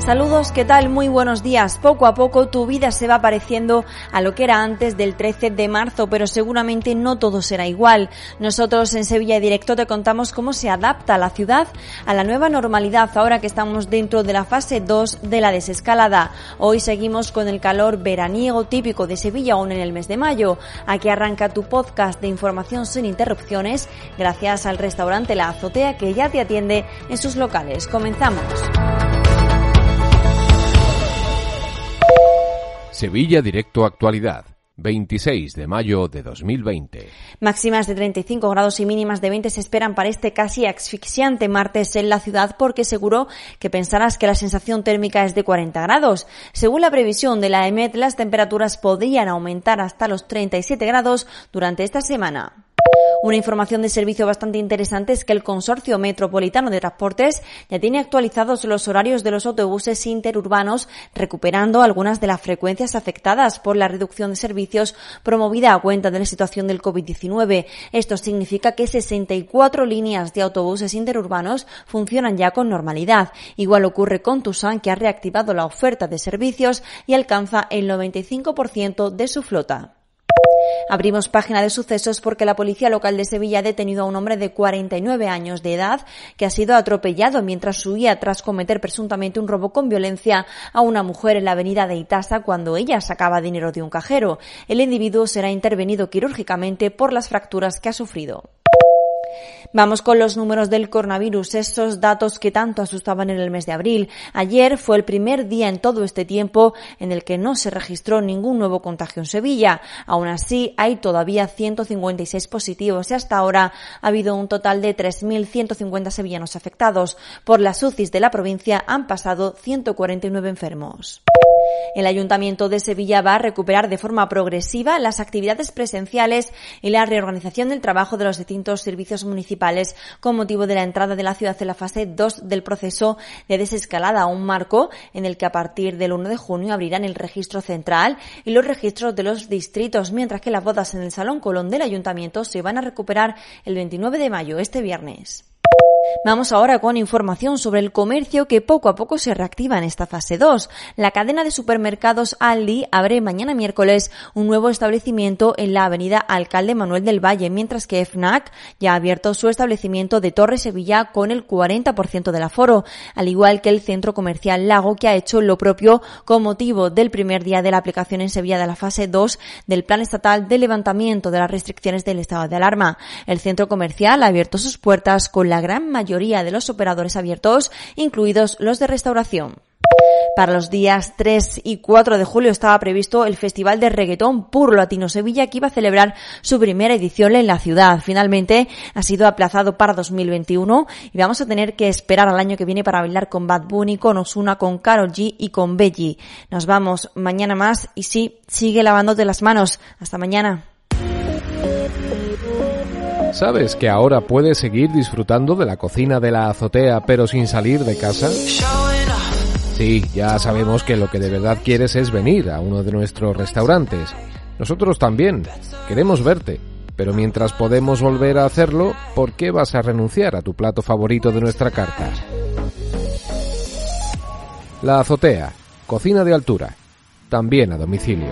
Saludos, ¿qué tal? Muy buenos días. Poco a poco tu vida se va pareciendo a lo que era antes del 13 de marzo, pero seguramente no todo será igual. Nosotros en Sevilla Directo te contamos cómo se adapta la ciudad a la nueva normalidad ahora que estamos dentro de la fase 2 de la desescalada. Hoy seguimos con el calor veraniego típico de Sevilla aún en el mes de mayo. Aquí arranca tu podcast de información sin interrupciones gracias al restaurante La Azotea que ya te atiende en sus locales. Comenzamos. Sevilla Directo Actualidad. 26 de mayo de 2020. Máximas de 35 grados y mínimas de 20 se esperan para este casi asfixiante martes en la ciudad porque seguro que pensarás que la sensación térmica es de 40 grados. Según la previsión de la EMET, las temperaturas podrían aumentar hasta los 37 grados durante esta semana. Una información de servicio bastante interesante es que el Consorcio Metropolitano de Transportes ya tiene actualizados los horarios de los autobuses interurbanos, recuperando algunas de las frecuencias afectadas por la reducción de servicios promovida a cuenta de la situación del COVID-19. Esto significa que 64 líneas de autobuses interurbanos funcionan ya con normalidad. Igual ocurre con Tusan, que ha reactivado la oferta de servicios y alcanza el 95% de su flota. Abrimos página de sucesos porque la policía local de Sevilla ha detenido a un hombre de 49 años de edad que ha sido atropellado mientras huía tras cometer presuntamente un robo con violencia a una mujer en la avenida de Itasa cuando ella sacaba dinero de un cajero. El individuo será intervenido quirúrgicamente por las fracturas que ha sufrido. Vamos con los números del coronavirus, esos datos que tanto asustaban en el mes de abril. Ayer fue el primer día en todo este tiempo en el que no se registró ningún nuevo contagio en Sevilla. Aún así, hay todavía 156 positivos y hasta ahora ha habido un total de 3.150 sevillanos afectados. Por las UCIs de la provincia han pasado 149 enfermos. El Ayuntamiento de Sevilla va a recuperar de forma progresiva las actividades presenciales y la reorganización del trabajo de los distintos servicios municipales con motivo de la entrada de la ciudad en la fase 2 del proceso de desescalada, un marco en el que a partir del 1 de junio abrirán el registro central y los registros de los distritos, mientras que las bodas en el Salón Colón del Ayuntamiento se van a recuperar el 29 de mayo, este viernes. Vamos ahora con información sobre el comercio que poco a poco se reactiva en esta fase 2. La cadena de supermercados Aldi abre mañana miércoles un nuevo establecimiento en la avenida Alcalde Manuel del Valle, mientras que FNAC ya ha abierto su establecimiento de Torre Sevilla con el 40% del aforo, al igual que el centro comercial Lago que ha hecho lo propio con motivo del primer día de la aplicación en Sevilla de la fase 2 del Plan Estatal de Levantamiento de las Restricciones del Estado de Alarma. El centro comercial ha abierto sus puertas con la gran mayoría de los operadores abiertos, incluidos los de restauración. Para los días 3 y 4 de julio estaba previsto el Festival de Reggaetón Puro Latino Sevilla que iba a celebrar su primera edición en la ciudad. Finalmente ha sido aplazado para 2021 y vamos a tener que esperar al año que viene para bailar con Bad Bunny, con Osuna, con Karol G y con Belly. Nos vamos mañana más y sí, sigue lavándote las manos. Hasta mañana. ¿Sabes que ahora puedes seguir disfrutando de la cocina de la azotea pero sin salir de casa? Sí, ya sabemos que lo que de verdad quieres es venir a uno de nuestros restaurantes. Nosotros también. Queremos verte. Pero mientras podemos volver a hacerlo, ¿por qué vas a renunciar a tu plato favorito de nuestra carta? La azotea. Cocina de altura. También a domicilio.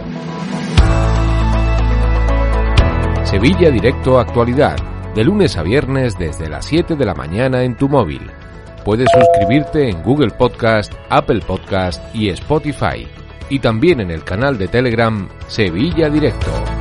Sevilla Directo Actualidad, de lunes a viernes desde las 7 de la mañana en tu móvil. Puedes suscribirte en Google Podcast, Apple Podcast y Spotify. Y también en el canal de Telegram Sevilla Directo.